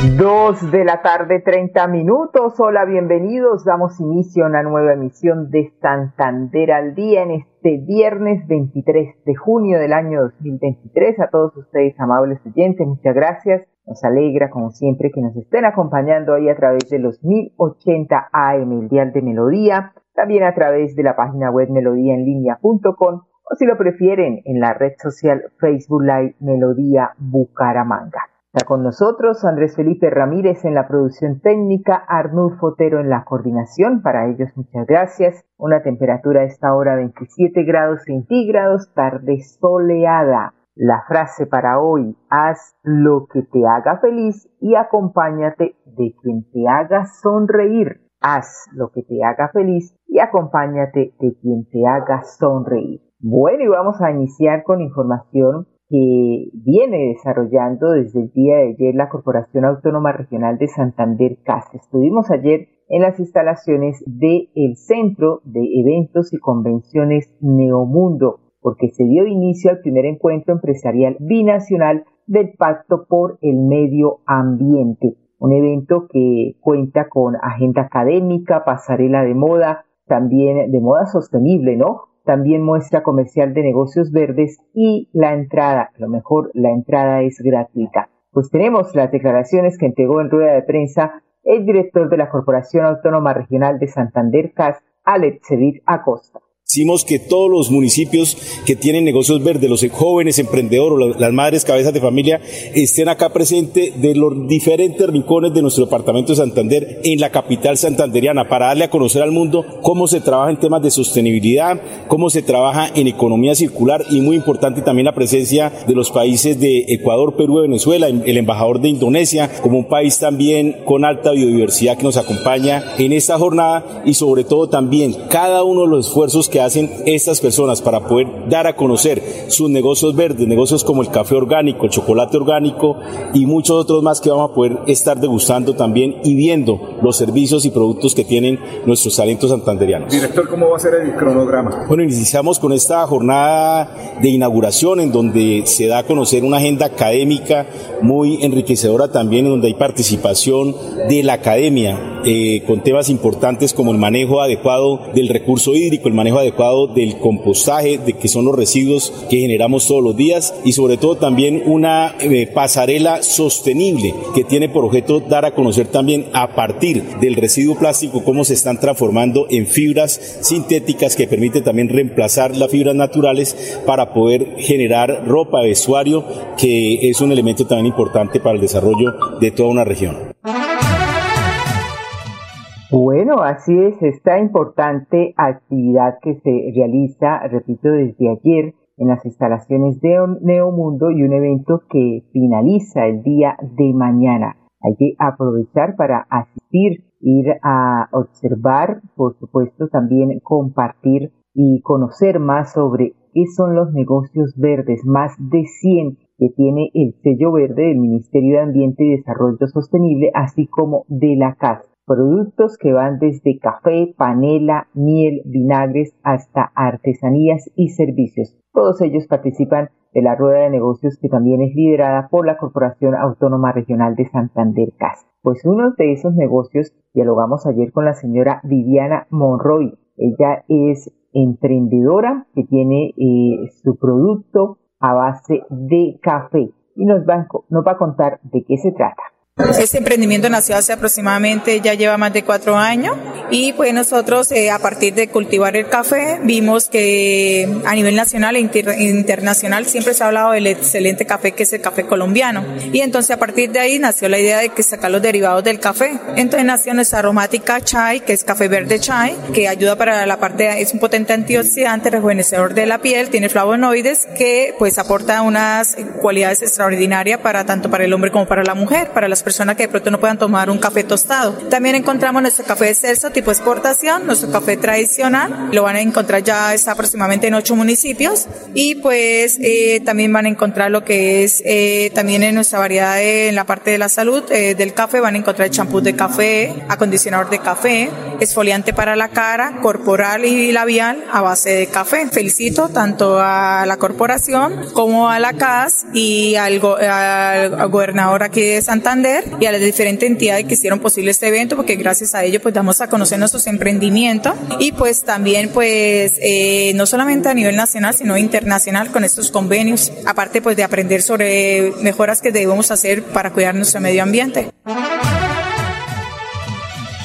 Dos de la tarde, 30 minutos. Hola, bienvenidos. Damos inicio a una nueva emisión de Santander al Día en este viernes 23 de junio del año 2023. A todos ustedes, amables oyentes, muchas gracias. Nos alegra, como siempre, que nos estén acompañando ahí a través de los 1080 AM, el Dial de Melodía, también a través de la página web melodíaenlínea.com o si lo prefieren, en la red social Facebook Live Melodía Bucaramanga. Está con nosotros Andrés Felipe Ramírez en la producción técnica, Arnulfo Fotero en la coordinación. Para ellos, muchas gracias. Una temperatura a esta hora 27 grados centígrados, tarde soleada. La frase para hoy, haz lo que te haga feliz y acompáñate de quien te haga sonreír. Haz lo que te haga feliz y acompáñate de quien te haga sonreír. Bueno, y vamos a iniciar con información que viene desarrollando desde el día de ayer la Corporación Autónoma Regional de Santander CAS. Estuvimos ayer en las instalaciones del Centro de Eventos y Convenciones Neomundo, porque se dio inicio al primer encuentro empresarial binacional del Pacto por el Medio Ambiente, un evento que cuenta con agenda académica, pasarela de moda, también de moda sostenible, ¿no? También muestra comercial de negocios verdes y la entrada, a lo mejor la entrada es gratuita. Pues tenemos las declaraciones que entregó en rueda de prensa el director de la Corporación Autónoma Regional de Santander CAS, Alex Acosta. Hicimos que todos los municipios que tienen negocios verdes, los jóvenes emprendedores, las madres cabezas de familia, estén acá presentes de los diferentes rincones de nuestro departamento de Santander en la capital santanderiana para darle a conocer al mundo cómo se trabaja en temas de sostenibilidad, cómo se trabaja en economía circular y muy importante también la presencia de los países de Ecuador, Perú y Venezuela, el embajador de Indonesia como un país también con alta biodiversidad que nos acompaña en esta jornada y sobre todo también cada uno de los esfuerzos que hacen estas personas para poder dar a conocer sus negocios verdes, negocios como el café orgánico, el chocolate orgánico y muchos otros más que vamos a poder estar degustando también y viendo los servicios y productos que tienen nuestros talentos santanderianos. Director, ¿cómo va a ser el cronograma? Bueno, iniciamos con esta jornada de inauguración en donde se da a conocer una agenda académica muy enriquecedora también, en donde hay participación de la academia eh, con temas importantes como el manejo adecuado del recurso hídrico, el manejo adecuado del compostaje, de que son los residuos que generamos todos los días y sobre todo también una eh, pasarela sostenible que tiene por objeto dar a conocer también a partir del residuo plástico cómo se están transformando en fibras sintéticas que permiten también reemplazar las fibras naturales para poder generar ropa, vestuario, que es un elemento también importante para el desarrollo de toda una región. Bueno, así es, esta importante actividad que se realiza, repito, desde ayer en las instalaciones de Neomundo y un evento que finaliza el día de mañana. Hay que aprovechar para asistir, ir a observar, por supuesto, también compartir y conocer más sobre qué son los negocios verdes, más de 100 que tiene el sello verde del Ministerio de Ambiente y Desarrollo Sostenible, así como de la CAS productos que van desde café, panela, miel, vinagres hasta artesanías y servicios. Todos ellos participan de la rueda de negocios que también es liderada por la Corporación Autónoma Regional de Santander CAS. Pues uno de esos negocios dialogamos ayer con la señora Viviana Monroy. Ella es emprendedora que tiene eh, su producto a base de café y nos va, nos va a contar de qué se trata. Este emprendimiento nació hace aproximadamente, ya lleva más de cuatro años y pues nosotros eh, a partir de cultivar el café vimos que a nivel nacional e internacional siempre se ha hablado del excelente café que es el café colombiano y entonces a partir de ahí nació la idea de que sacar los derivados del café. Entonces nació nuestra aromática chai que es café verde chai que ayuda para la parte, es un potente antioxidante, rejuvenecedor de la piel, tiene flavonoides que pues aporta unas cualidades extraordinarias para tanto para el hombre como para la mujer, para las personas personas que de pronto no puedan tomar un café tostado. También encontramos nuestro café de Celso tipo exportación, nuestro café tradicional, lo van a encontrar ya está aproximadamente en ocho municipios y pues eh, también van a encontrar lo que es eh, también en nuestra variedad en la parte de la salud eh, del café van a encontrar champú de café, acondicionador de café, esfoliante para la cara, corporal y labial a base de café. Felicito tanto a la corporación como a la CAS y al, al gobernador aquí de Santander y a las diferentes entidades que hicieron posible este evento, porque gracias a ello pues damos a conocer nuestros emprendimientos y pues también pues eh, no solamente a nivel nacional, sino internacional con estos convenios, aparte pues de aprender sobre mejoras que debemos hacer para cuidar nuestro medio ambiente.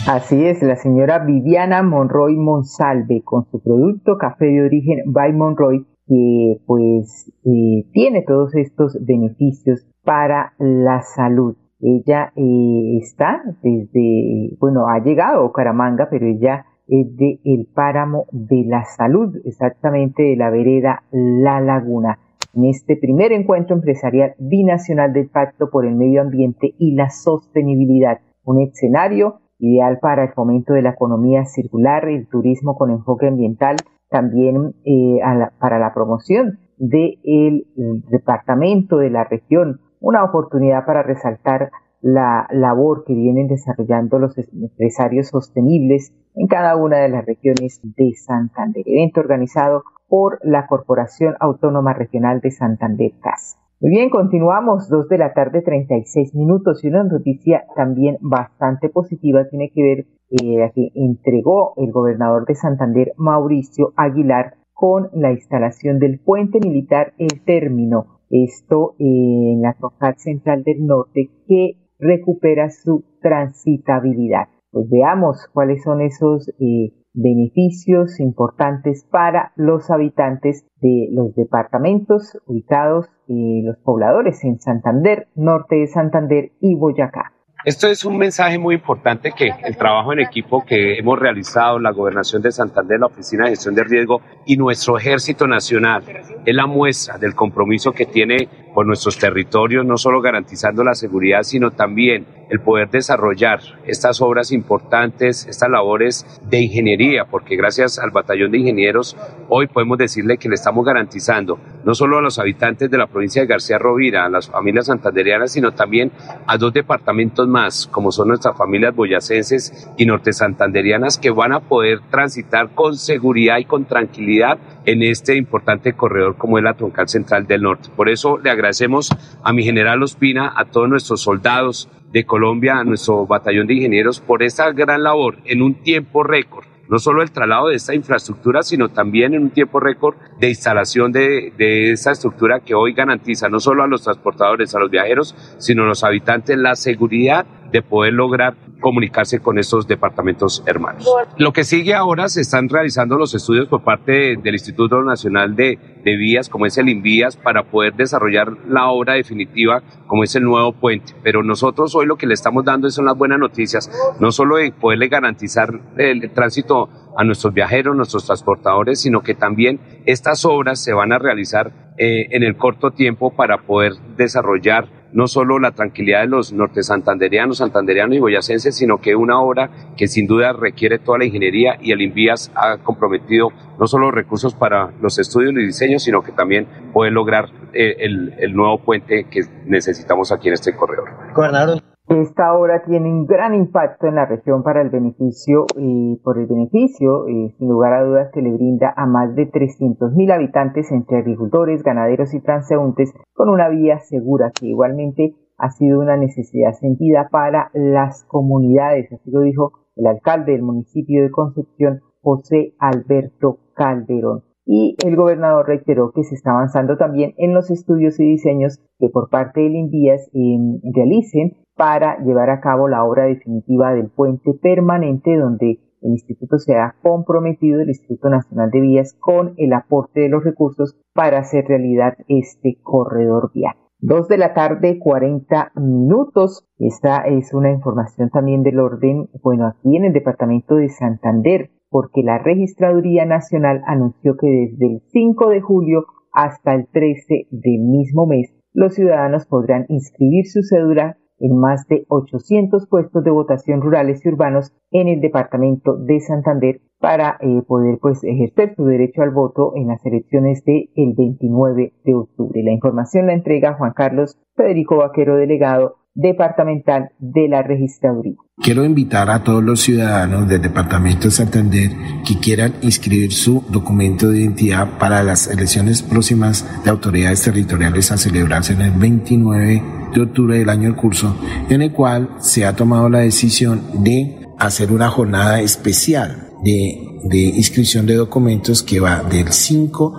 Así es, la señora Viviana Monroy Monsalve con su producto café de origen by Monroy que pues eh, tiene todos estos beneficios para la salud. Ella eh, está desde, bueno, ha llegado a Bucaramanga, pero ella es de el páramo de la salud, exactamente de la vereda La Laguna. En este primer encuentro empresarial binacional del Pacto por el Medio Ambiente y la Sostenibilidad, un escenario ideal para el fomento de la economía circular, el turismo con enfoque ambiental, también eh, para la promoción del departamento de la región una oportunidad para resaltar la labor que vienen desarrollando los empresarios sostenibles en cada una de las regiones de Santander. Evento organizado por la Corporación Autónoma Regional de Santander CAS. Muy bien, continuamos, dos de la tarde, 36 minutos, y una noticia también bastante positiva tiene que ver eh, que entregó el gobernador de Santander, Mauricio Aguilar, con la instalación del puente militar El Término esto en la troncal central del norte que recupera su transitabilidad. Pues veamos cuáles son esos eh, beneficios importantes para los habitantes de los departamentos ubicados, y los pobladores en Santander, norte de Santander y Boyacá. Esto es un mensaje muy importante que el trabajo en equipo que hemos realizado, la Gobernación de Santander, la Oficina de Gestión de Riesgo y nuestro Ejército Nacional es la muestra del compromiso que tiene por nuestros territorios, no solo garantizando la seguridad, sino también el poder desarrollar estas obras importantes, estas labores de ingeniería, porque gracias al batallón de ingenieros hoy podemos decirle que le estamos garantizando no solo a los habitantes de la provincia de García Rovira, a las familias santanderianas, sino también a dos departamentos más, como son nuestras familias boyacenses y norte santanderianas, que van a poder transitar con seguridad y con tranquilidad en este importante corredor como es la Troncal Central del Norte. Por eso le agradecemos a mi general Ospina, a todos nuestros soldados, de Colombia, a nuestro batallón de ingenieros, por esta gran labor en un tiempo récord no solo el traslado de esta infraestructura, sino también en un tiempo récord de instalación de, de esa estructura que hoy garantiza no solo a los transportadores, a los viajeros, sino a los habitantes la seguridad de poder lograr comunicarse con estos departamentos hermanos. Lo que sigue ahora se están realizando los estudios por parte del Instituto Nacional de, de Vías, como es el INVIAS, para poder desarrollar la obra definitiva, como es el nuevo puente. Pero nosotros hoy lo que le estamos dando son las buenas noticias, no solo de poderle garantizar el tránsito a nuestros viajeros, nuestros transportadores, sino que también estas obras se van a realizar eh, en el corto tiempo para poder desarrollar no solo la tranquilidad de los norte santanderianos, santanderianos y boyacenses, sino que una obra que sin duda requiere toda la ingeniería y el INVIAS ha comprometido no solo recursos para los estudios y diseños, sino que también puede lograr eh, el, el nuevo puente que necesitamos aquí en este corredor. Gobernador. Esta obra tiene un gran impacto en la región para el beneficio y por el beneficio, eh, sin lugar a dudas, que le brinda a más de 300.000 habitantes entre agricultores, ganaderos y transeúntes con una vía segura que igualmente ha sido una necesidad sentida para las comunidades, así lo dijo el alcalde del municipio de Concepción, José Alberto Calderón. Y el gobernador reiteró que se está avanzando también en los estudios y diseños que por parte del INVIAS em, realicen para llevar a cabo la obra definitiva del puente permanente donde el instituto se ha comprometido, el Instituto Nacional de Vías, con el aporte de los recursos para hacer realidad este corredor vial. Dos de la tarde, 40 minutos. Esta es una información también del orden, bueno, aquí en el departamento de Santander, porque la Registraduría Nacional anunció que desde el 5 de julio hasta el 13 del mismo mes, los ciudadanos podrán inscribir su cédula en más de 800 puestos de votación rurales y urbanos en el departamento de Santander para eh, poder pues ejercer su derecho al voto en las elecciones del el 29 de octubre. La información la entrega Juan Carlos Federico Vaquero, delegado departamental de la registraduría. Quiero invitar a todos los ciudadanos del departamento de Santander que quieran inscribir su documento de identidad para las elecciones próximas de autoridades territoriales a celebrarse en el 29 de octubre del año en curso, en el cual se ha tomado la decisión de hacer una jornada especial de, de inscripción de documentos que va del 5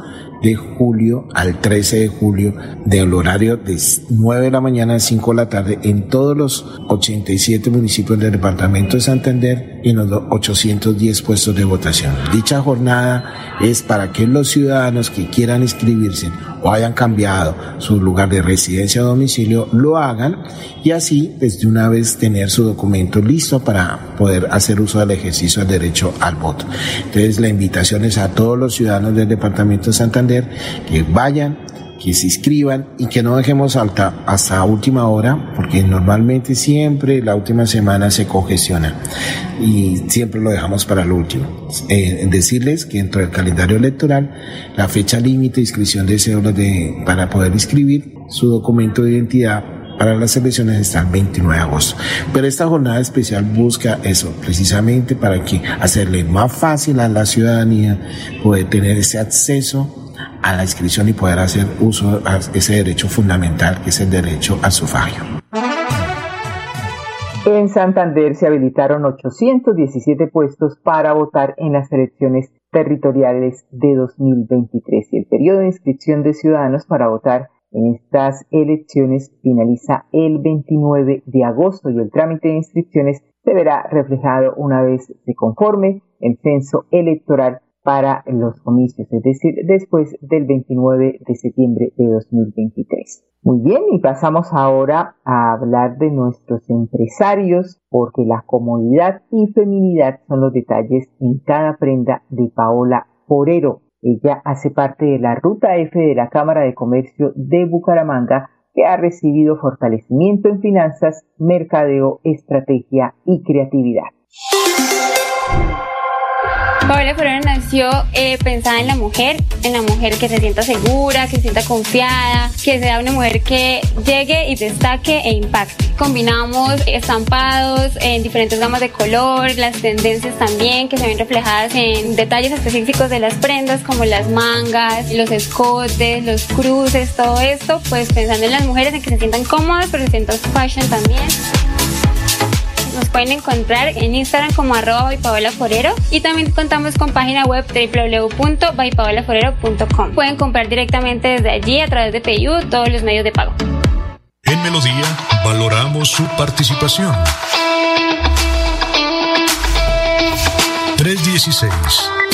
de julio al 13 de julio del horario de 9 de la mañana a 5 de la tarde en todos los 87 municipios del departamento de Santander en los 810 puestos de votación. Dicha jornada es para que los ciudadanos que quieran inscribirse o hayan cambiado su lugar de residencia o domicilio lo hagan y así desde una vez tener su documento listo para poder hacer uso del ejercicio del derecho al voto. Entonces la invitación es a todos los ciudadanos del departamento de Santander que vayan que se inscriban y que no dejemos hasta, hasta última hora, porque normalmente siempre la última semana se congestiona y siempre lo dejamos para el último. Eh, decirles que dentro del calendario electoral, la fecha límite de inscripción de cédulas de, para poder inscribir su documento de identidad para las elecciones está el 29 de agosto. Pero esta jornada especial busca eso, precisamente para que hacerle más fácil a la ciudadanía poder tener ese acceso a la inscripción y poder hacer uso de ese derecho fundamental que es el derecho al sufragio. En Santander se habilitaron 817 puestos para votar en las elecciones territoriales de 2023 y el periodo de inscripción de ciudadanos para votar en estas elecciones finaliza el 29 de agosto y el trámite de inscripciones se verá reflejado una vez se conforme el censo electoral para los comicios, es decir, después del 29 de septiembre de 2023. Muy bien, y pasamos ahora a hablar de nuestros empresarios, porque la comodidad y feminidad son los detalles en cada prenda de Paola Forero. Ella hace parte de la Ruta F de la Cámara de Comercio de Bucaramanga, que ha recibido fortalecimiento en finanzas, mercadeo, estrategia y creatividad. Paola Forero nació eh, pensada en la mujer, en la mujer que se sienta segura, que se sienta confiada, que sea una mujer que llegue y destaque e impacte. Combinamos estampados en diferentes gamas de color, las tendencias también que se ven reflejadas en detalles específicos de las prendas como las mangas, los escotes, los cruces, todo esto, pues pensando en las mujeres en que se sientan cómodas, pero se sientan fashion también. Nos pueden encontrar en Instagram como arroba Forero y también contamos con página web www.bypaolaforero.com. Pueden comprar directamente desde allí a través de PayU todos los medios de pago. En Melodía valoramos su participación. 316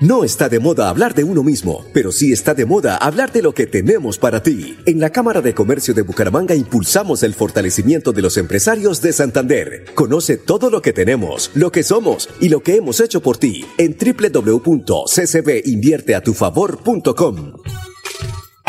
No está de moda hablar de uno mismo, pero sí está de moda hablar de lo que tenemos para ti. En la Cámara de Comercio de Bucaramanga impulsamos el fortalecimiento de los empresarios de Santander. Conoce todo lo que tenemos, lo que somos y lo que hemos hecho por ti en www.ccbinvierteatufavor.com.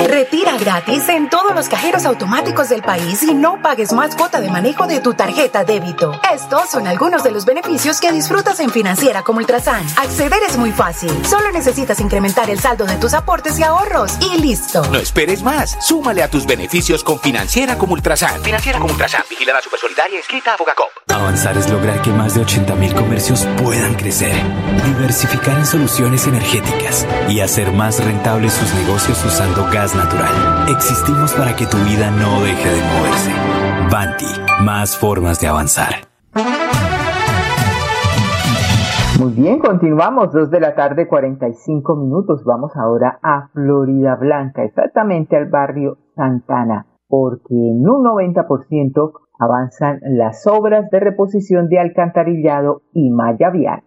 Retira gratis en todos los cajeros automáticos del país y no pagues más cuota de manejo de tu tarjeta débito. Estos son algunos de los beneficios que disfrutas en Financiera como Ultrasan. Acceder es muy fácil. Solo necesitas incrementar el saldo de tus aportes y ahorros y listo. No esperes más. Súmale a tus beneficios con Financiera como Ultrasan. Financiera como Ultrasan. Vigilada Supersolidaria escrita a Fogacop. Avanzar es lograr que más de 80.000 comercios puedan crecer, diversificar en soluciones energéticas y hacer más rentables sus negocios usando gas natural. Existimos para que tu vida no deje de moverse. Banti, más formas de avanzar. Muy bien, continuamos, dos de la tarde, 45 minutos. Vamos ahora a Florida Blanca, exactamente al barrio Santana, porque en un 90% avanzan las obras de reposición de alcantarillado y malla vial.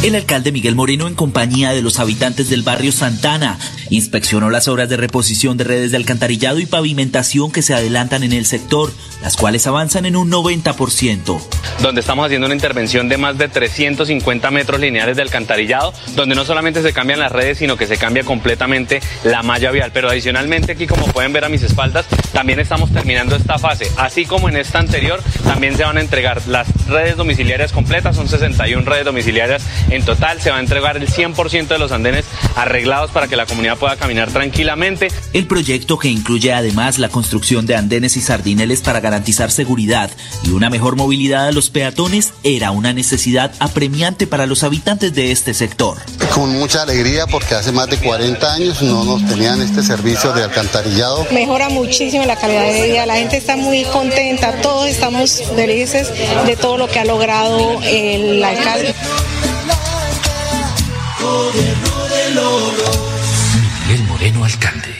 El alcalde Miguel Moreno, en compañía de los habitantes del barrio Santana, inspeccionó las obras de reposición de redes de alcantarillado y pavimentación que se adelantan en el sector, las cuales avanzan en un 90%. Donde estamos haciendo una intervención de más de 350 metros lineales de alcantarillado, donde no solamente se cambian las redes, sino que se cambia completamente la malla vial. Pero adicionalmente aquí, como pueden ver a mis espaldas, también estamos terminando esta fase. Así como en esta anterior, también se van a entregar las redes domiciliarias completas, son 61 redes domiciliarias en total se va a entregar el 100% de los andenes arreglados para que la comunidad pueda caminar tranquilamente. El proyecto que incluye además la construcción de andenes y sardineles para garantizar seguridad y una mejor movilidad a los peatones era una necesidad apremiante para los habitantes de este sector. Con mucha alegría porque hace más de 40 años no nos tenían este servicio de alcantarillado. Mejora muchísimo la calidad de vida, la gente está muy contenta, todos estamos felices de todo lo que ha logrado el alcalde. Miguel Moreno, alcalde.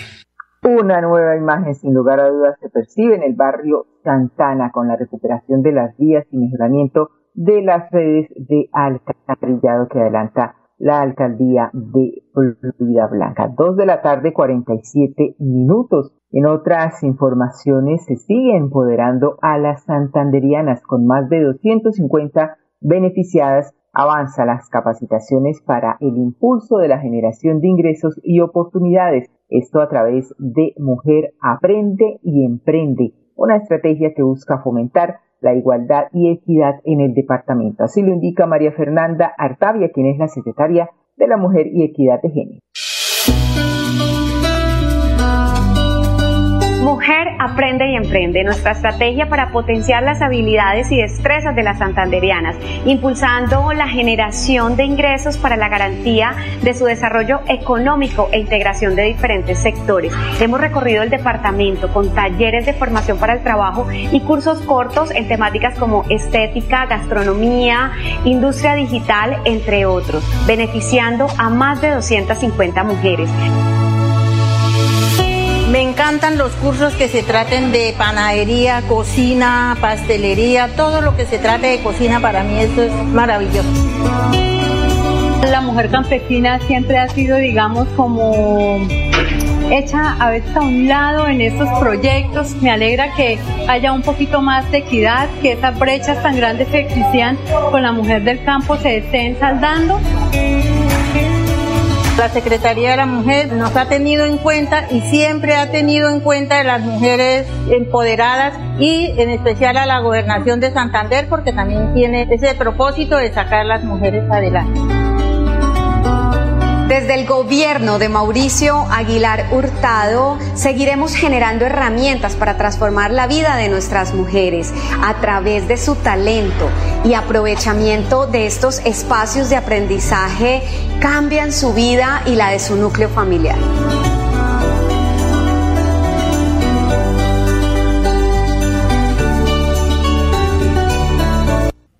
Una nueva imagen, sin lugar a dudas, se percibe en el barrio Santana con la recuperación de las vías y mejoramiento de las redes de alcantarillado que adelanta la alcaldía de Florida Blanca. Dos de la tarde, 47 minutos. En otras informaciones, se sigue empoderando a las santanderianas con más de 250 beneficiadas avanza las capacitaciones para el impulso de la generación de ingresos y oportunidades. Esto a través de Mujer Aprende y Emprende, una estrategia que busca fomentar la igualdad y equidad en el departamento. Así lo indica María Fernanda Artavia, quien es la secretaria de la Mujer y Equidad de Género. Mujer aprende y emprende, nuestra estrategia para potenciar las habilidades y destrezas de las santanderianas, impulsando la generación de ingresos para la garantía de su desarrollo económico e integración de diferentes sectores. Hemos recorrido el departamento con talleres de formación para el trabajo y cursos cortos en temáticas como estética, gastronomía, industria digital, entre otros, beneficiando a más de 250 mujeres. Encantan los cursos que se traten de panadería, cocina, pastelería, todo lo que se trate de cocina para mí eso es maravilloso. La mujer campesina siempre ha sido, digamos, como hecha a veces a un lado en estos proyectos. Me alegra que haya un poquito más de equidad, que esas brechas tan grandes que existían con la mujer del campo se estén saldando. La Secretaría de la Mujer nos ha tenido en cuenta y siempre ha tenido en cuenta a las mujeres empoderadas y en especial a la gobernación de Santander porque también tiene ese propósito de sacar a las mujeres adelante. Desde el gobierno de Mauricio Aguilar Hurtado seguiremos generando herramientas para transformar la vida de nuestras mujeres a través de su talento y aprovechamiento de estos espacios de aprendizaje cambian su vida y la de su núcleo familiar.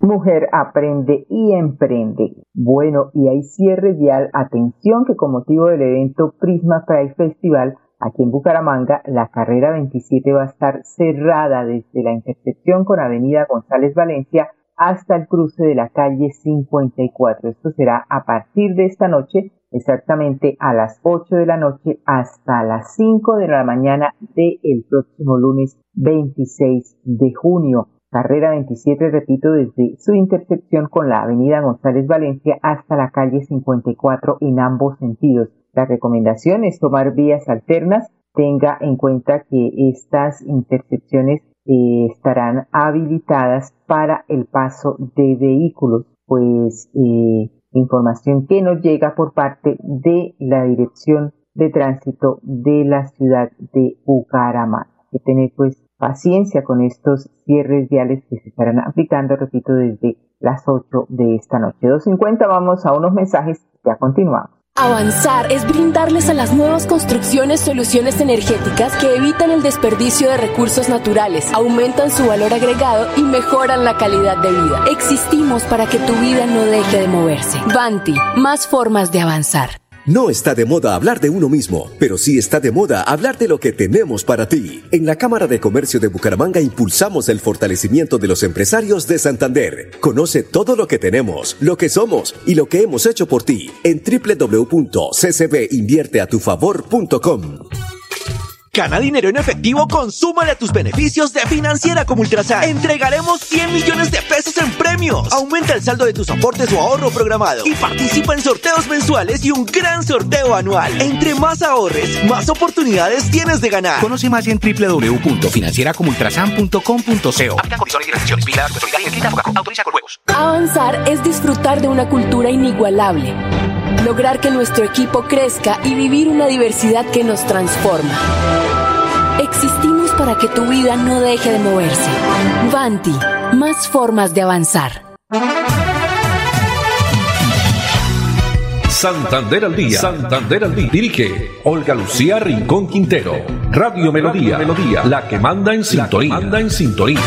Mujer aprende y emprende. Bueno, y hay cierre vial. Atención que con motivo del evento Prisma Pride Festival aquí en Bucaramanga, la carrera 27 va a estar cerrada desde la intersección con Avenida González Valencia hasta el cruce de la calle 54. Esto será a partir de esta noche, exactamente a las 8 de la noche hasta las 5 de la mañana del próximo lunes 26 de junio. Carrera 27, repito, desde su intersección con la avenida González Valencia hasta la calle 54 en ambos sentidos. La recomendación es tomar vías alternas. Tenga en cuenta que estas intersecciones eh, estarán habilitadas para el paso de vehículos, pues eh, información que nos llega por parte de la Dirección de Tránsito de la ciudad de Bucaramanga. Paciencia con estos cierres viales que se estarán aplicando, repito, desde las 8 de esta noche. 2.50 vamos a unos mensajes, ya continuamos. Avanzar es brindarles a las nuevas construcciones soluciones energéticas que evitan el desperdicio de recursos naturales, aumentan su valor agregado y mejoran la calidad de vida. Existimos para que tu vida no deje de moverse. Vanti, más formas de avanzar. No está de moda hablar de uno mismo, pero sí está de moda hablar de lo que tenemos para ti. En la Cámara de Comercio de Bucaramanga impulsamos el fortalecimiento de los empresarios de Santander. Conoce todo lo que tenemos, lo que somos y lo que hemos hecho por ti en www.ccbinvierteatufavor.com. Gana dinero en efectivo, consúmale a tus beneficios de Financiera como Ultrasan. Entregaremos 100 millones de pesos en premios. Aumenta el saldo de tus aportes o ahorro programado y participa en sorteos mensuales y un gran sorteo anual. Entre más ahorres, más oportunidades tienes de ganar. Conoce más en www.financieracomultrasan.com.co. Avanzar es disfrutar de una cultura inigualable lograr que nuestro equipo crezca y vivir una diversidad que nos transforma. Existimos para que tu vida no deje de moverse. Vanti, más formas de avanzar. Santander al día. Santander al día. Dirige Olga Lucía Rincón Quintero. Radio Melodía. Melodía. La que manda en sintonía. Manda en sintonía.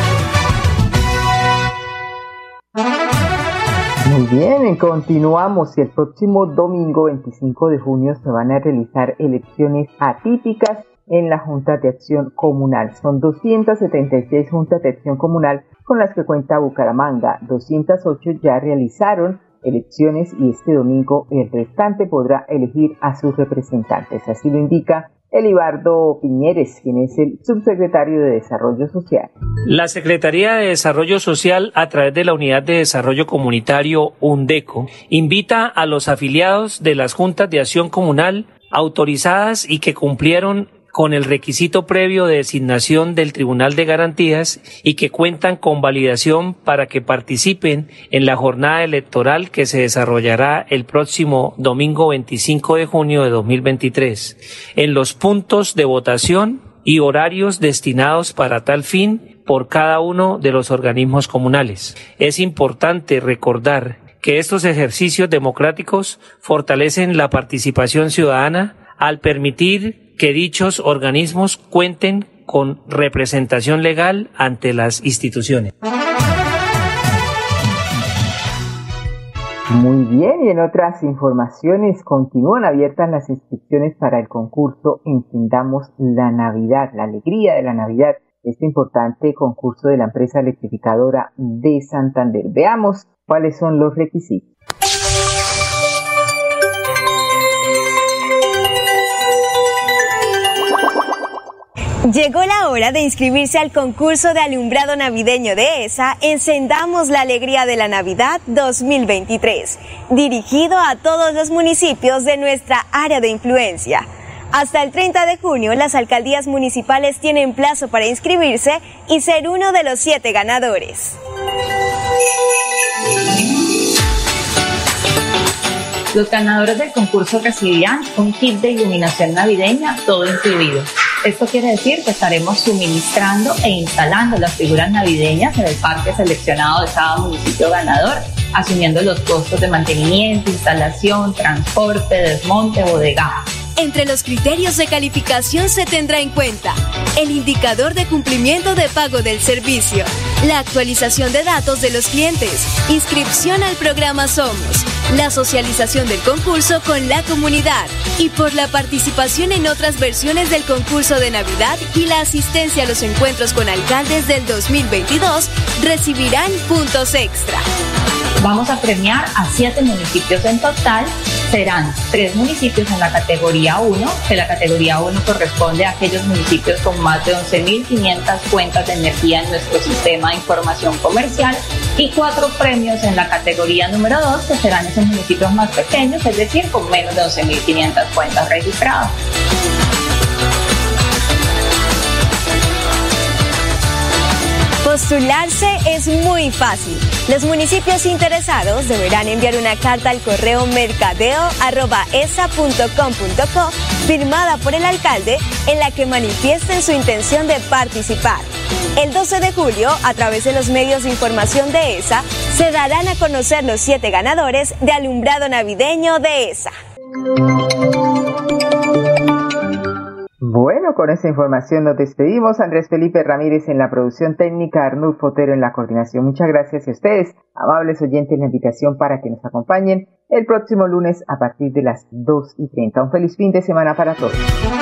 Bien, continuamos y el próximo domingo 25 de junio se van a realizar elecciones atípicas en la Junta de Acción Comunal. Son 276 juntas de acción comunal con las que cuenta Bucaramanga. 208 ya realizaron elecciones y este domingo el restante podrá elegir a sus representantes. Así lo indica Elibardo Piñeres, quien es el subsecretario de Desarrollo Social. La Secretaría de Desarrollo Social, a través de la Unidad de Desarrollo Comunitario UNDECO, invita a los afiliados de las juntas de acción comunal autorizadas y que cumplieron con el requisito previo de designación del Tribunal de Garantías y que cuentan con validación para que participen en la jornada electoral que se desarrollará el próximo domingo 25 de junio de 2023 en los puntos de votación y horarios destinados para tal fin por cada uno de los organismos comunales. Es importante recordar que estos ejercicios democráticos fortalecen la participación ciudadana al permitir que dichos organismos cuenten con representación legal ante las instituciones. Muy bien, y en otras informaciones continúan abiertas las inscripciones para el concurso Encendamos la Navidad, la alegría de la Navidad, este importante concurso de la empresa electrificadora de Santander. Veamos cuáles son los requisitos. Llegó la hora de inscribirse al concurso de alumbrado navideño de ESA Encendamos la Alegría de la Navidad 2023, dirigido a todos los municipios de nuestra área de influencia. Hasta el 30 de junio, las alcaldías municipales tienen plazo para inscribirse y ser uno de los siete ganadores. Los ganadores del concurso recibirán un kit de iluminación navideña, todo incluido. Esto quiere decir que estaremos suministrando e instalando las figuras navideñas en el parque seleccionado de cada municipio ganador, asumiendo los costos de mantenimiento, instalación, transporte, desmonte, bodega. Entre los criterios de calificación se tendrá en cuenta el indicador de cumplimiento de pago del servicio, la actualización de datos de los clientes, inscripción al programa Somos, la socialización del concurso con la comunidad y por la participación en otras versiones del concurso de Navidad y la asistencia a los encuentros con alcaldes del 2022 recibirán puntos extra. Vamos a premiar a siete municipios en total. Serán tres municipios en la categoría 1, que la categoría 1 corresponde a aquellos municipios con más de 11.500 cuentas de energía en nuestro sistema de información comercial y cuatro premios en la categoría número 2, que serán esos municipios más pequeños, es decir, con menos de 11.500 cuentas registradas. Postularse es muy fácil. Los municipios interesados deberán enviar una carta al correo mercadeo.esa.com.co firmada por el alcalde en la que manifiesten su intención de participar. El 12 de julio, a través de los medios de información de ESA, se darán a conocer los siete ganadores de alumbrado navideño de ESA. Bueno, con esa información nos despedimos. Andrés Felipe Ramírez en la producción técnica, Arnulfo Fotero en la coordinación. Muchas gracias a ustedes, amables oyentes, la invitación para que nos acompañen el próximo lunes a partir de las 2 y 30. Un feliz fin de semana para todos.